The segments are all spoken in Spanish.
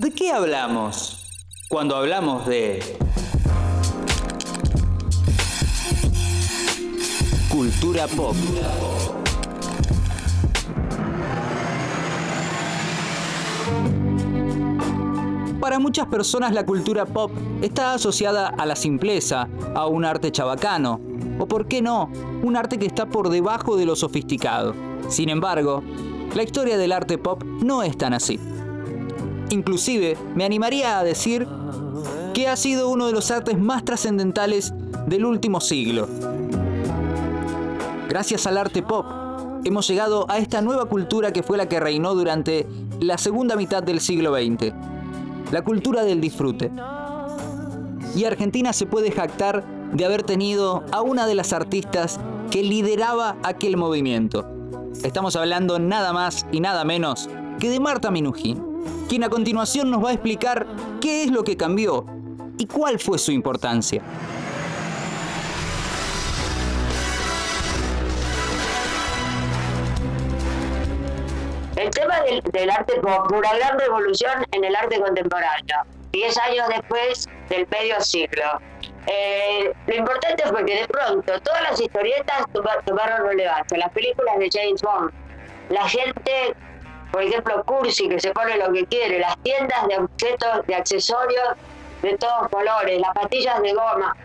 ¿De qué hablamos cuando hablamos de cultura pop? Para muchas personas la cultura pop está asociada a la simpleza, a un arte chabacano, o por qué no, un arte que está por debajo de lo sofisticado. Sin embargo, la historia del arte pop no es tan así. Inclusive, me animaría a decir que ha sido uno de los artes más trascendentales del último siglo. Gracias al arte pop, hemos llegado a esta nueva cultura que fue la que reinó durante la segunda mitad del siglo XX, la cultura del disfrute. Y Argentina se puede jactar de haber tenido a una de las artistas que lideraba aquel movimiento. Estamos hablando nada más y nada menos que de Marta Minujín, quien a continuación nos va a explicar qué es lo que cambió y cuál fue su importancia. El tema del, arte pop, una gran revolución en el arte contemporáneo, diez años después del medio siglo. Eh, lo importante fue que de pronto todas las historietas tomaron relevancia, las películas de James Bond, la gente, por ejemplo, Cursi, que se pone lo que quiere, las tiendas de objetos, de accesorios de todos colores, las patillas de goma,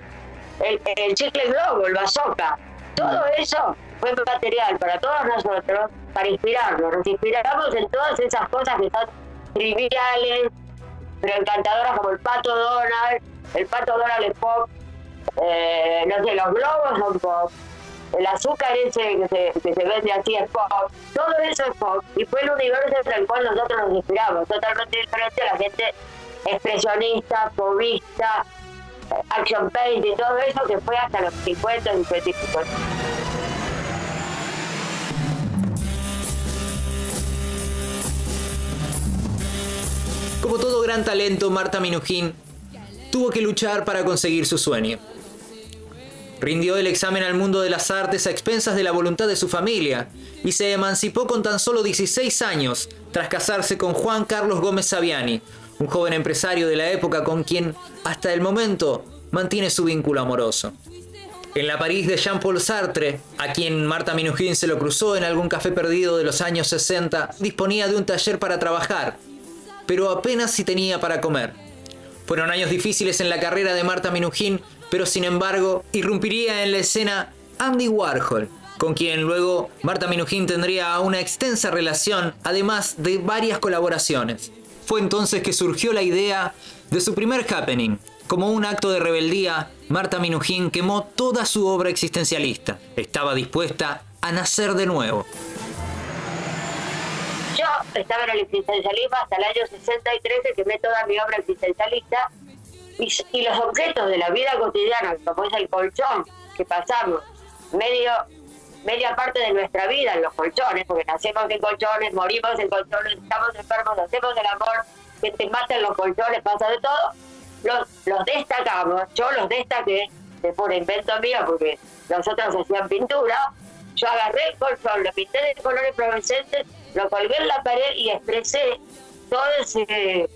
el, el chicle globo, el bazooka, todo eso fue material para todos nosotros para inspirarnos. Nos inspiramos en todas esas cosas que son triviales, pero encantadoras como el pato Donald, el pato Donald es pop, eh, no sé, los globos son pop, el azúcar ese que se, vende así es pop, todo eso es pop, y fue el universo en el cual nosotros nos inspiramos, totalmente diferente a la gente expresionista, povista, action paint y todo eso que fue hasta los 50 y 50. Como todo gran talento, Marta Minujín tuvo que luchar para conseguir su sueño. Rindió el examen al mundo de las artes a expensas de la voluntad de su familia y se emancipó con tan solo 16 años tras casarse con Juan Carlos Gómez Saviani, un joven empresario de la época con quien hasta el momento mantiene su vínculo amoroso. En la París de Jean-Paul Sartre, a quien Marta Minujín se lo cruzó en algún café perdido de los años 60, disponía de un taller para trabajar pero apenas si tenía para comer. Fueron años difíciles en la carrera de Marta Minujín, pero sin embargo irrumpiría en la escena Andy Warhol, con quien luego Marta Minujín tendría una extensa relación, además de varias colaboraciones. Fue entonces que surgió la idea de su primer happening. Como un acto de rebeldía, Marta Minujín quemó toda su obra existencialista. Estaba dispuesta a nacer de nuevo. Yo estaba en el existencialismo hasta el año 63, que quemé toda mi obra existencialista y, los objetos de la vida cotidiana, como es el colchón, que pasamos medio media parte de nuestra vida en los colchones, porque nacemos en colchones, morimos en colchones, estamos enfermos, hacemos el amor, que te maten los colchones, pasa de todo, los, los destacamos, yo los destaqué, de por invento mío, porque nosotros hacían pintura, yo agarré el colchón, lo pinté de colores fluorescentes lo colgué en la pared y expresé todo ese,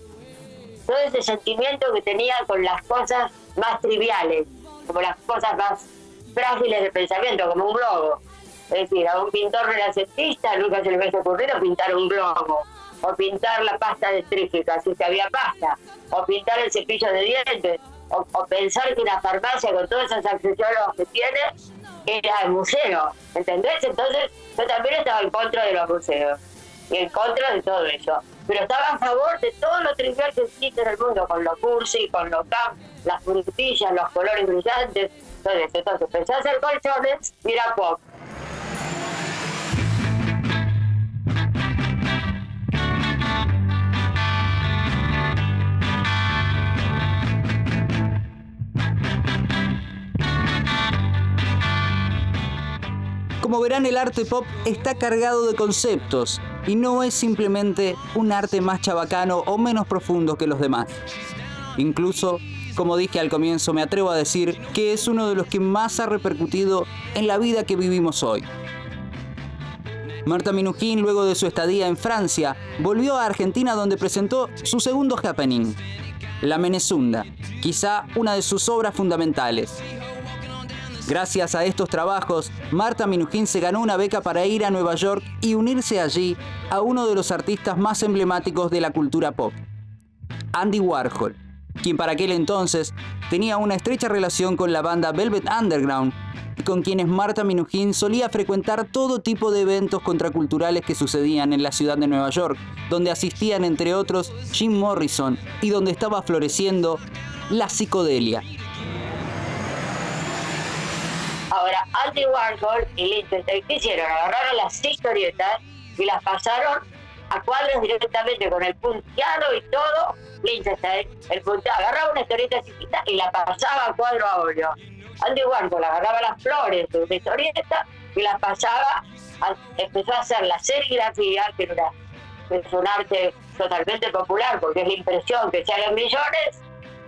todo ese sentimiento que tenía con las cosas más triviales, como las cosas más frágiles de pensamiento, como un globo. Es decir, a un pintor renacentista nunca se le hubiese ocurrido pintar un globo, o pintar la pasta de estrífica, si se había pasta, o pintar el cepillo de dientes, o, o, pensar que una farmacia con todos esos accesorios que tiene era el museo, ¿entendés? Entonces yo también estaba en contra de los museos y en contra de todo eso. Pero estaba a favor de todo lo trivial que existe en el mundo, con los cursi, con los camp, las frutillas, los colores brillantes, eso. Entonces pensé hacer colchones, mira pop. Como verán, el arte pop está cargado de conceptos y no es simplemente un arte más chabacano o menos profundo que los demás. Incluso, como dije al comienzo, me atrevo a decir que es uno de los que más ha repercutido en la vida que vivimos hoy. Marta Minujín, luego de su estadía en Francia, volvió a Argentina donde presentó su segundo happening, La Menezunda, quizá una de sus obras fundamentales. Gracias a estos trabajos, Marta Minujín se ganó una beca para ir a Nueva York y unirse allí a uno de los artistas más emblemáticos de la cultura pop, Andy Warhol, quien para aquel entonces tenía una estrecha relación con la banda Velvet Underground con quienes Marta Minujín solía frecuentar todo tipo de eventos contraculturales que sucedían en la ciudad de Nueva York, donde asistían entre otros Jim Morrison y donde estaba floreciendo la psicodelia. Ahora, Andy Warhol y Lichtenstein, ¿qué hicieron? Agarraron las historietas y las pasaron a cuadros directamente con el punteado y todo. Lichtenstein, el punteado, agarraba una historieta chiquita y la pasaba a cuadro a óleo. Andy Warhol agarraba las flores de una historieta y las pasaba, empezó a hacer la serigrafía, que era, es un arte totalmente popular porque es la impresión que se hagan millones,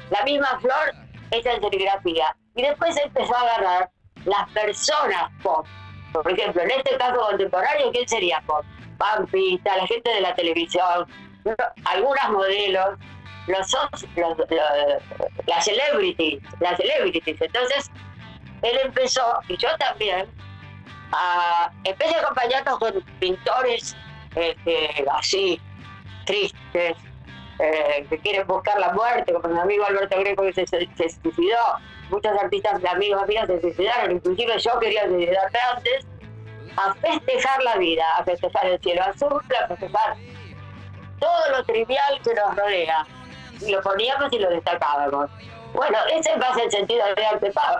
la misma flor hecha en serigrafía. Y después empezó a agarrar las personas pop. Por ejemplo, en este caso contemporáneo, ¿quién sería pop? Pampita, la gente de la televisión, algunas modelos, los, los, los, las celebrities, las celebrities. Entonces, él empezó, y yo también, a, empecé a acompañarnos con pintores este, así, tristes, eh, que quieren buscar la muerte, como mi amigo Alberto Greco que se, se, suicidó. Muchos artistas, amigos míos se suicidaron, inclusive yo quería suicidarme antes, a festejar la vida, a festejar el cielo azul, a festejar todo lo trivial que nos rodea y lo poníamos y lo destacábamos. Bueno, ese a ser el sentido de arte Pablo.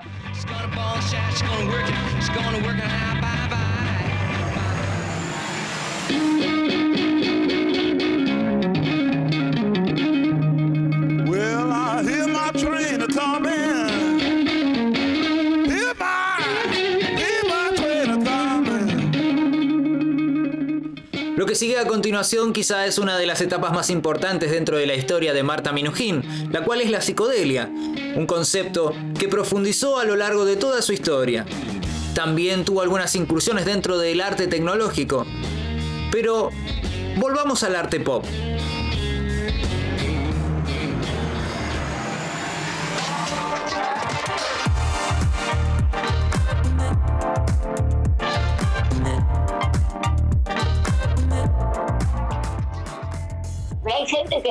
Sigue a continuación quizá es una de las etapas más importantes dentro de la historia de Marta Minujín, la cual es la psicodelia, un concepto que profundizó a lo largo de toda su historia. También tuvo algunas incursiones dentro del arte tecnológico. Pero volvamos al arte pop.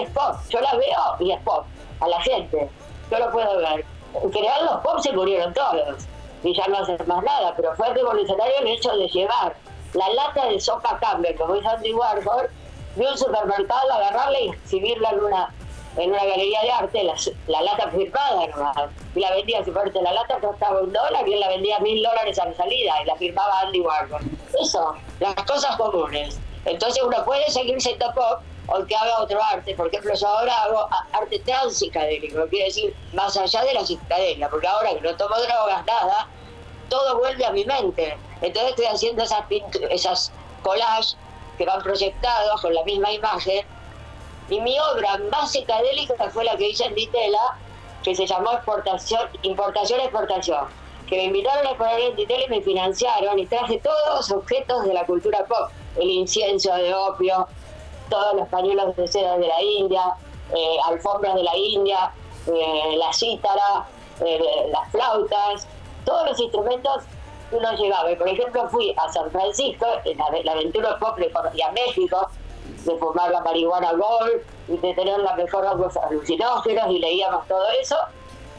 Es pop, yo la veo y es pop, a la gente, yo lo puedo ver. En general los pop se murieron todos y ya no hacen más nada, pero fue revolucionario el hecho de llevar la lata de sopa Campbell, como dice Andy Warhol, de un supermercado, agarrarla y exhibirla en una en una galería de arte, la, lata firmada y la vendía, si fuerte la lata costaba un dólar y él la vendía mil dólares a la salida y la firmaba Andy Warhol. Eso, las cosas comunes. Entonces uno puede seguir siendo pop, o que haga otro arte. Por ejemplo, yo ahora hago arte trans psicadélico, quiere decir más allá de la psicadelia, porque ahora que no tomo drogas, nada, todo vuelve a mi mente. Entonces estoy haciendo esas, esas collages que van proyectados con la misma imagen. Y mi obra más psicadélica fue la que hice en Ditela, que se llamó Exportación, Importación Exportación, que me invitaron a poner en Ditela y me financiaron y traje todos los objetos de la cultura pop, el incienso de opio, todos los pañuelos de seda de la India, eh, alfombras de la India, eh, la cítara, eh, las flautas, todos los instrumentos uno llevaba. Por ejemplo, fui a San Francisco, en la, aventura pop y a México, de fumar la marihuana gold y de tener la mejor los alucinógenos y leíamos todo eso.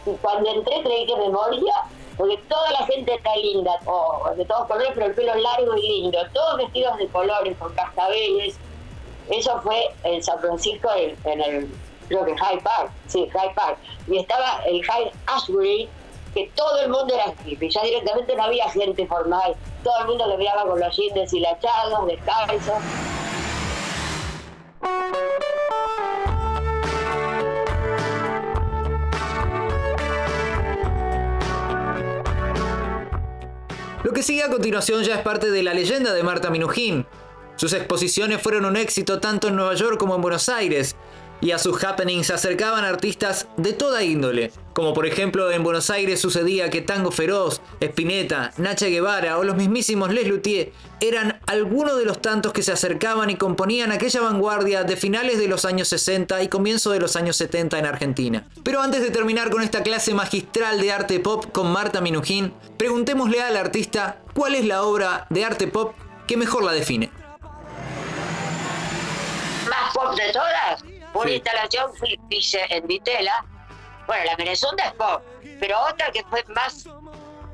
Y cuando entré creí que me moría porque toda la gente está linda, de todos colores, pero el pelo largo y lindo, todos vestidos de colores, con cascabeles, eso fue en San Francisco, en, el, creo que High Park, sí, High Park. Y estaba el High Ashbury, que todo el mundo era hippie, ya directamente no había gente formal, todo el mundo le miraba con los jeans deshilachados, descalzos. Lo que sigue a continuación ya es parte de la leyenda de Marta Minujín, sus exposiciones fueron un éxito tanto en Nueva York como en Buenos Aires, y a sus happenings se acercaban artistas de toda índole, como por ejemplo en Buenos Aires sucedía que Tango Feroz, Spinetta, Nacha Guevara o los mismísimos Les Luthier eran algunos de los tantos que se acercaban y componían aquella vanguardia de finales de los años 60 y comienzo de los años 70 en Argentina. Pero antes de terminar con esta clase magistral de arte pop con Marta Minujín, preguntémosle al artista cuál es la obra de arte pop que mejor la define. De todas, una Sí. instalación hice en Vitela. Bueno, la Menezunda es pop, pero otra que fue más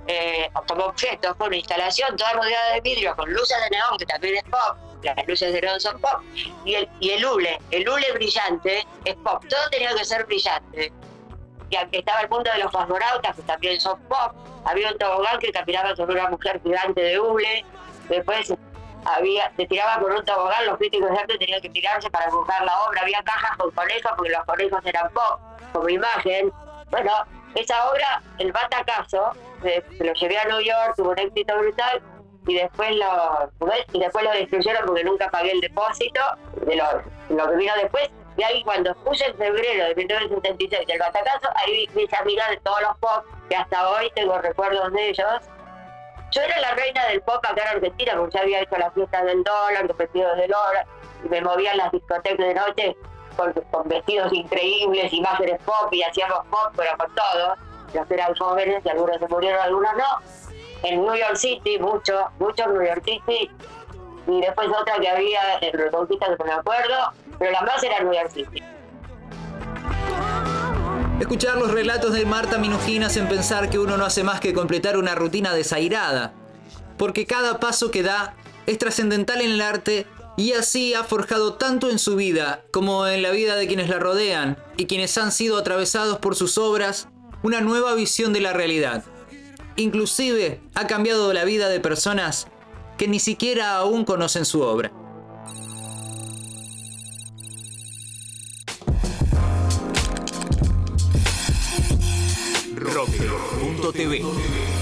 eh, como objeto, fue una instalación toda rodeada de vidrio con luces de neón, que también es pop, las luces de neón son pop, y el, y el hule, el hule brillante es pop, todo tenía que ser brillante. Y aunque estaba el mundo de los fosforautas, que también son pop, había un tobogán que caminaba sobre una mujer gigante de hule, después había, se tiraba por un tobogán, los críticos de arte tenían que tirarse para buscar la obra, había cajas con conejos porque los conejos eran pop, como imagen. Bueno, esa obra, el batacazo, se lo llevé a New York, tuvo un éxito brutal, y después lo y después lo destruyeron porque nunca pagué el depósito de lo, lo que vino después. Y ahí cuando puse en febrero de 1976 el batacazo, ahí vi mis amigas de todos los pop, que hasta hoy tengo recuerdos de ellos, yo era la reina del pop acá en Argentina, porque ya había hecho la fiesta del dólar, los vestidos del dólar, y me movía en las discotecas de noche con, vestidos increíbles, imágenes pop, y hacíamos pop, pero con todos. Los que eran jóvenes, y algunos se murieron, algunos no. En New York City, mucho, mucho en New York City. Y después otra que había en Reconquista, que no me acuerdo, pero la más era New York City. Escuchar los relatos de Marta Minujín hacen pensar que uno no hace más que completar una rutina desairada, porque cada paso que da es trascendental en el arte y así ha forjado tanto en su vida como en la vida de quienes la rodean y quienes han sido atravesados por sus obras una nueva visión de la realidad. Inclusive ha cambiado la vida de personas que ni siquiera aún conocen su obra. Mundo TV.